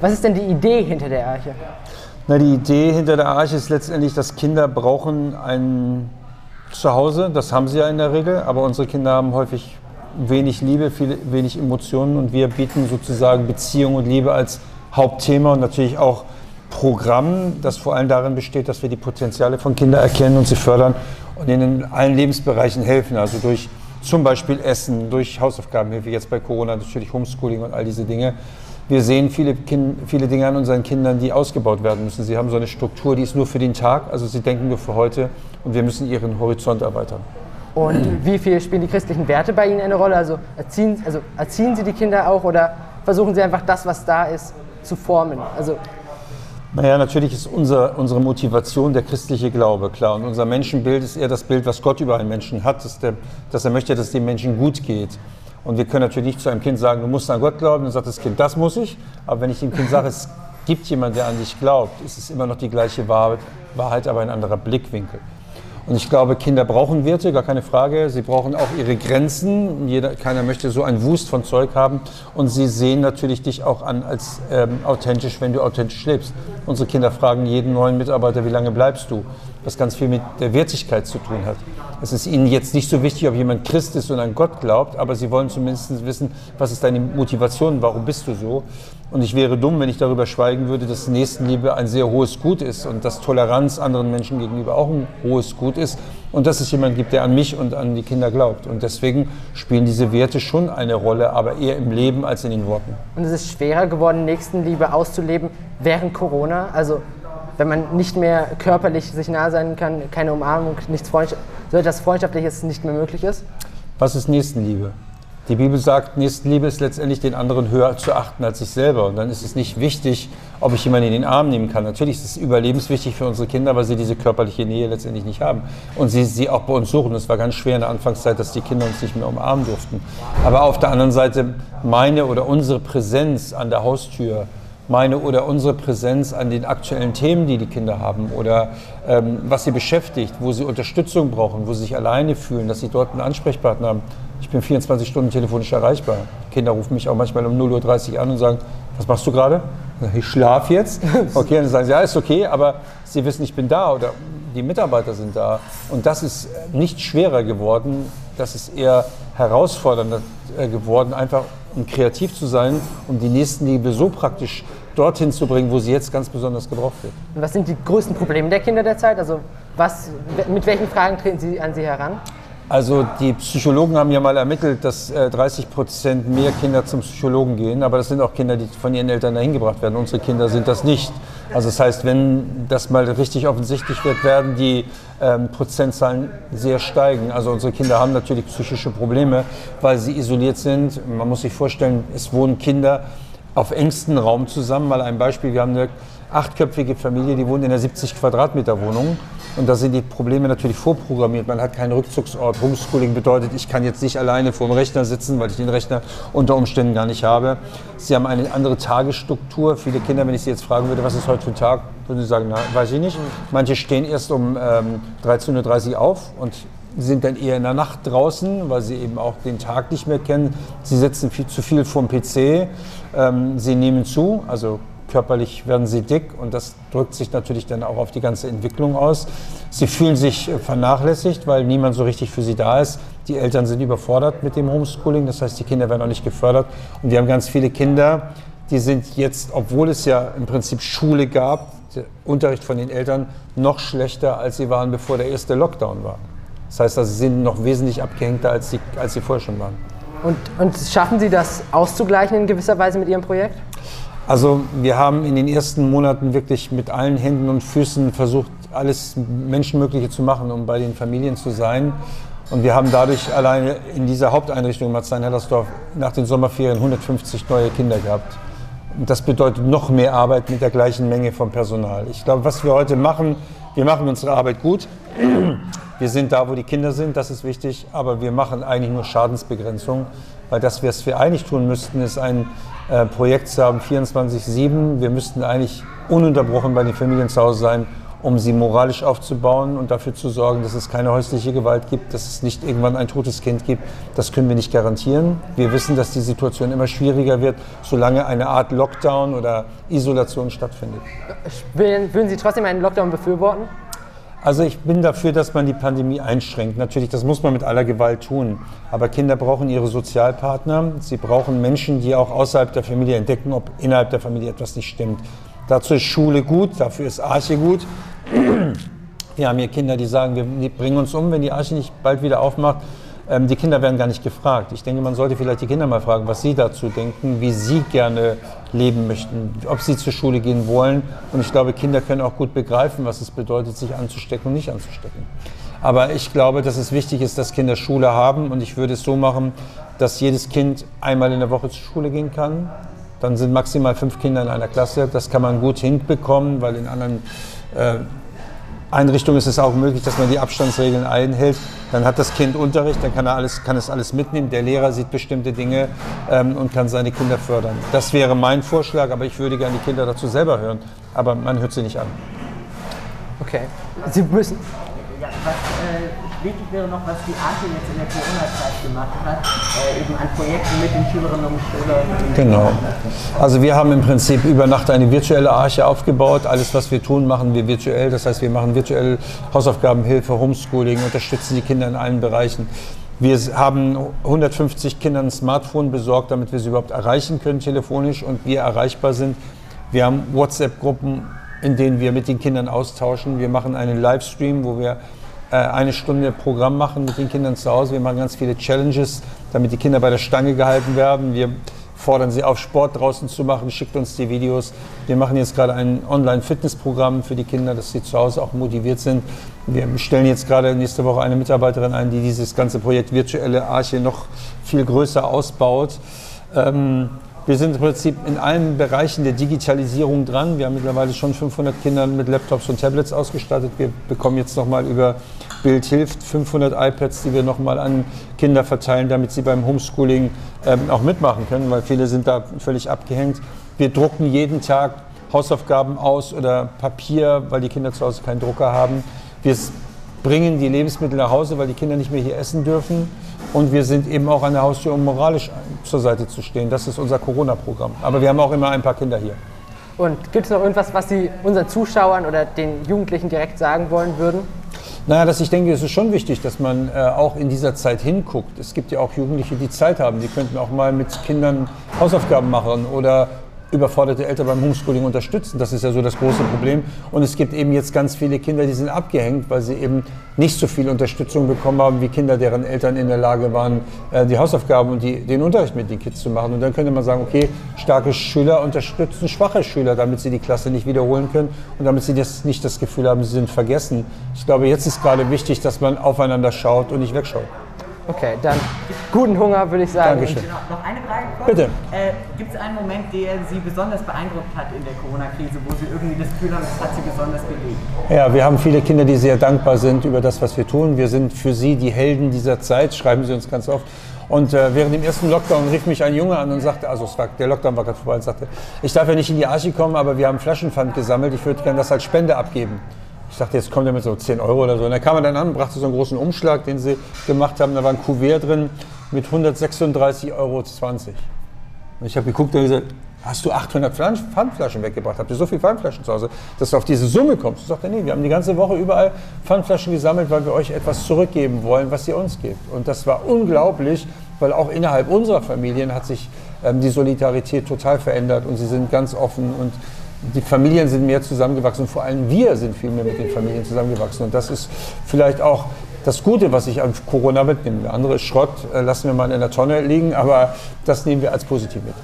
Was ist denn die Idee hinter der Arche? Na, die Idee hinter der Arche ist letztendlich, dass Kinder brauchen ein Zuhause. Das haben sie ja in der Regel, aber unsere Kinder haben häufig wenig Liebe, viel, wenig Emotionen und wir bieten sozusagen Beziehung und Liebe als Hauptthema und natürlich auch Programm, das vor allem darin besteht, dass wir die Potenziale von Kindern erkennen und sie fördern und ihnen in allen Lebensbereichen helfen. Also durch zum Beispiel Essen, durch Hausaufgabenhilfe, jetzt bei Corona natürlich Homeschooling und all diese Dinge. Wir sehen viele, kind, viele Dinge an unseren Kindern, die ausgebaut werden müssen. Sie haben so eine Struktur, die ist nur für den Tag, also sie denken nur für heute und wir müssen ihren Horizont erweitern. Und wie viel spielen die christlichen Werte bei Ihnen eine Rolle? Also erziehen, also erziehen Sie die Kinder auch oder versuchen Sie einfach das, was da ist, zu formen? Also naja, natürlich ist unser, unsere Motivation der christliche Glaube, klar. Und unser Menschenbild ist eher das Bild, was Gott über einen Menschen hat, dass, der, dass er möchte, dass es dem Menschen gut geht. Und wir können natürlich nicht zu einem Kind sagen, du musst an Gott glauben, dann sagt das Kind, das muss ich. Aber wenn ich dem Kind sage, es gibt jemanden, der an dich glaubt, ist es immer noch die gleiche Wahrheit, Wahrheit aber ein anderer Blickwinkel. Und ich glaube, Kinder brauchen Werte, gar keine Frage. Sie brauchen auch ihre Grenzen. Jeder, keiner möchte so ein Wust von Zeug haben. Und sie sehen natürlich dich auch an als ähm, authentisch, wenn du authentisch lebst. Unsere Kinder fragen jeden neuen Mitarbeiter, wie lange bleibst du? Was ganz viel mit der Wertigkeit zu tun hat. Es ist ihnen jetzt nicht so wichtig, ob jemand Christ ist und an Gott glaubt, aber sie wollen zumindest wissen, was ist deine Motivation, warum bist du so? Und ich wäre dumm, wenn ich darüber schweigen würde, dass Nächstenliebe ein sehr hohes Gut ist und dass Toleranz anderen Menschen gegenüber auch ein hohes Gut ist und dass es jemanden gibt, der an mich und an die Kinder glaubt. Und deswegen spielen diese Werte schon eine Rolle, aber eher im Leben als in den Worten. Und es ist schwerer geworden, Nächstenliebe auszuleben während Corona? Also wenn man nicht mehr körperlich sich nah sein kann, keine Umarmung, nichts Freundschaft, so etwas Freundschaftliches nicht mehr möglich ist? Was ist Nächstenliebe? Die Bibel sagt, Nächstenliebe ist letztendlich den anderen höher zu achten als sich selber. Und dann ist es nicht wichtig, ob ich jemanden in den Arm nehmen kann. Natürlich ist es überlebenswichtig für unsere Kinder, weil sie diese körperliche Nähe letztendlich nicht haben. Und sie sie auch bei uns suchen. Es war ganz schwer in der Anfangszeit, dass die Kinder uns nicht mehr umarmen durften. Aber auf der anderen Seite, meine oder unsere Präsenz an der Haustür, meine oder unsere Präsenz an den aktuellen Themen, die die Kinder haben oder ähm, was sie beschäftigt, wo sie Unterstützung brauchen, wo sie sich alleine fühlen, dass sie dort einen Ansprechpartner haben ich bin 24 Stunden telefonisch erreichbar. Kinder rufen mich auch manchmal um 0.30 Uhr an und sagen, was machst du gerade? Ich schlafe jetzt. Okay, dann sagen sie, ja, ist okay, aber sie wissen, ich bin da oder die Mitarbeiter sind da. Und das ist nicht schwerer geworden, das ist eher herausfordernder äh, geworden, einfach um kreativ zu sein, um die Nächstenliebe so praktisch dorthin zu bringen, wo sie jetzt ganz besonders gebraucht wird. Und was sind die größten Probleme der Kinder derzeit? Also was, mit welchen Fragen treten Sie an sie heran? Also die Psychologen haben ja mal ermittelt, dass 30 äh, Prozent mehr Kinder zum Psychologen gehen, aber das sind auch Kinder, die von ihren Eltern dahin gebracht werden. Unsere Kinder sind das nicht. Also das heißt, wenn das mal richtig offensichtlich wird, werden die ähm, Prozentzahlen sehr steigen. Also unsere Kinder haben natürlich psychische Probleme, weil sie isoliert sind. Man muss sich vorstellen, es wohnen Kinder auf engstem Raum zusammen. Mal ein Beispiel, wir haben eine achtköpfige Familie, die wohnt in einer 70 Quadratmeter Wohnung. Und da sind die Probleme natürlich vorprogrammiert. Man hat keinen Rückzugsort. Homeschooling bedeutet, ich kann jetzt nicht alleine vor dem Rechner sitzen, weil ich den Rechner unter Umständen gar nicht habe. Sie haben eine andere Tagesstruktur. Viele Kinder, wenn ich sie jetzt fragen würde, was ist heute für ein Tag, würden sie sagen, na, weiß ich nicht. Manche stehen erst um ähm, 13.30 Uhr auf und sind dann eher in der Nacht draußen, weil sie eben auch den Tag nicht mehr kennen. Sie sitzen viel zu viel vorm PC. Ähm, sie nehmen zu, also körperlich werden sie dick und das drückt sich natürlich dann auch auf die ganze Entwicklung aus. Sie fühlen sich äh, vernachlässigt, weil niemand so richtig für sie da ist. Die Eltern sind überfordert mit dem Homeschooling, das heißt, die Kinder werden auch nicht gefördert. Und wir haben ganz viele Kinder, die sind jetzt, obwohl es ja im Prinzip Schule gab, Unterricht von den Eltern noch schlechter, als sie waren, bevor der erste Lockdown war. Das heißt, also, sie sind noch wesentlich abgehängter, als sie, als sie vorher schon waren. Und, und schaffen Sie das auszugleichen in gewisser Weise mit Ihrem Projekt? Also wir haben in den ersten Monaten wirklich mit allen Händen und Füßen versucht, alles Menschenmögliche zu machen, um bei den Familien zu sein. Und wir haben dadurch alleine in dieser Haupteinrichtung Marzahn-Hellersdorf nach den Sommerferien 150 neue Kinder gehabt. Und das bedeutet noch mehr Arbeit mit der gleichen Menge von Personal. Ich glaube, was wir heute machen, wir machen unsere Arbeit gut. Wir sind da, wo die Kinder sind, das ist wichtig, aber wir machen eigentlich nur Schadensbegrenzung, weil das, was wir eigentlich tun müssten, ist ein äh, Projekt zu haben, 24-7. Wir müssten eigentlich ununterbrochen bei den Familien zu Hause sein, um sie moralisch aufzubauen und dafür zu sorgen, dass es keine häusliche Gewalt gibt, dass es nicht irgendwann ein totes Kind gibt. Das können wir nicht garantieren. Wir wissen, dass die Situation immer schwieriger wird, solange eine Art Lockdown oder Isolation stattfindet. Würden Sie trotzdem einen Lockdown befürworten? Also ich bin dafür, dass man die Pandemie einschränkt. Natürlich, das muss man mit aller Gewalt tun. Aber Kinder brauchen ihre Sozialpartner. Sie brauchen Menschen, die auch außerhalb der Familie entdecken, ob innerhalb der Familie etwas nicht stimmt. Dazu ist Schule gut, dafür ist Arche gut. Wir haben hier Kinder, die sagen, wir bringen uns um, wenn die Arche nicht bald wieder aufmacht. Ähm, die Kinder werden gar nicht gefragt. Ich denke, man sollte vielleicht die Kinder mal fragen, was sie dazu denken, wie sie gerne leben möchten, ob sie zur Schule gehen wollen. Und ich glaube, Kinder können auch gut begreifen, was es bedeutet, sich anzustecken und nicht anzustecken. Aber ich glaube, dass es wichtig ist, dass Kinder Schule haben. Und ich würde es so machen, dass jedes Kind einmal in der Woche zur Schule gehen kann. Dann sind maximal fünf Kinder in einer Klasse. Das kann man gut hinbekommen, weil in anderen äh, Einrichtungen ist es auch möglich, dass man die Abstandsregeln einhält. Dann hat das Kind Unterricht, dann kann, er alles, kann es alles mitnehmen. Der Lehrer sieht bestimmte Dinge ähm, und kann seine Kinder fördern. Das wäre mein Vorschlag, aber ich würde gerne die Kinder dazu selber hören. Aber man hört sie nicht an. Okay. Sie müssen. Ja, was äh, wichtig wäre noch, was die Arche jetzt in der Corona-Zeit gemacht hat, äh, eben an Projekten mit den Schülerinnen und Schülern. Genau. Also wir haben im Prinzip über Nacht eine virtuelle Arche aufgebaut. Alles, was wir tun, machen wir virtuell. Das heißt, wir machen virtuell Hausaufgabenhilfe, Homeschooling, unterstützen die Kinder in allen Bereichen. Wir haben 150 Kindern ein Smartphone besorgt, damit wir sie überhaupt erreichen können telefonisch und wir erreichbar sind. Wir haben WhatsApp-Gruppen in denen wir mit den Kindern austauschen. Wir machen einen Livestream, wo wir eine Stunde Programm machen mit den Kindern zu Hause. Wir machen ganz viele Challenges, damit die Kinder bei der Stange gehalten werden. Wir fordern sie auf, Sport draußen zu machen, schickt uns die Videos. Wir machen jetzt gerade ein Online-Fitnessprogramm für die Kinder, dass sie zu Hause auch motiviert sind. Wir stellen jetzt gerade nächste Woche eine Mitarbeiterin ein, die dieses ganze Projekt virtuelle Arche noch viel größer ausbaut. Ähm, wir sind im Prinzip in allen Bereichen der Digitalisierung dran. Wir haben mittlerweile schon 500 Kinder mit Laptops und Tablets ausgestattet. Wir bekommen jetzt nochmal über Bild hilft 500 iPads, die wir nochmal an Kinder verteilen, damit sie beim Homeschooling ähm, auch mitmachen können, weil viele sind da völlig abgehängt. Wir drucken jeden Tag Hausaufgaben aus oder Papier, weil die Kinder zu Hause keinen Drucker haben. Wir bringen die Lebensmittel nach Hause, weil die Kinder nicht mehr hier essen dürfen. Und wir sind eben auch an der Haustür, um moralisch zur Seite zu stehen. Das ist unser Corona-Programm. Aber wir haben auch immer ein paar Kinder hier. Und gibt es noch irgendwas, was Sie unseren Zuschauern oder den Jugendlichen direkt sagen wollen würden? Naja, dass ich denke, es ist schon wichtig, dass man äh, auch in dieser Zeit hinguckt. Es gibt ja auch Jugendliche, die Zeit haben. Die könnten auch mal mit Kindern Hausaufgaben machen oder überforderte Eltern beim Homeschooling unterstützen. Das ist ja so das große Problem. Und es gibt eben jetzt ganz viele Kinder, die sind abgehängt, weil sie eben nicht so viel Unterstützung bekommen haben, wie Kinder, deren Eltern in der Lage waren, äh, die Hausaufgaben und die, den Unterricht mit den Kids zu machen. Und dann könnte man sagen, okay, starke Schüler unterstützen schwache Schüler, damit sie die Klasse nicht wiederholen können und damit sie das, nicht das Gefühl haben, sie sind vergessen. Ich glaube, jetzt ist gerade wichtig, dass man aufeinander schaut und nicht wegschaut. Okay, dann guten Hunger, würde ich sagen. Dankeschön. Genau. Noch eine Frage kurz. Bitte. Äh, Gibt es einen Moment, der Sie besonders beeindruckt hat in der Corona-Krise, wo Sie irgendwie das Gefühl haben, das hat Sie besonders bewegt? Ja, wir haben viele Kinder, die sehr dankbar sind über das, was wir tun. Wir sind für sie die Helden dieser Zeit, schreiben sie uns ganz oft. Und äh, während dem ersten Lockdown rief mich ein Junge an und sagte, also war, der Lockdown war gerade vorbei, und sagte, ich darf ja nicht in die Arche kommen, aber wir haben Flaschenpfand gesammelt, ich würde gerne das als Spende abgeben. Ich dachte, jetzt kommt er mit so 10 Euro oder so. Und dann kam er dann an, brachte so einen großen Umschlag, den sie gemacht haben. Da war ein Kuvert drin mit 136,20 Euro. Und ich habe geguckt und gesagt, hast du 800 Pfandflaschen weggebracht? Habt ihr so viele Pfandflaschen zu Hause, dass du auf diese Summe kommst? Ich sagte, nee, wir haben die ganze Woche überall Pfandflaschen gesammelt, weil wir euch etwas zurückgeben wollen, was ihr uns gebt. Und das war unglaublich, weil auch innerhalb unserer Familien hat sich ähm, die Solidarität total verändert und sie sind ganz offen und die Familien sind mehr zusammengewachsen, vor allem wir sind viel mehr mit den Familien zusammengewachsen. Und das ist vielleicht auch das Gute, was ich an Corona mitnehme. Andere Schrott äh, lassen wir mal in der Tonne liegen, aber das nehmen wir als positiv mit.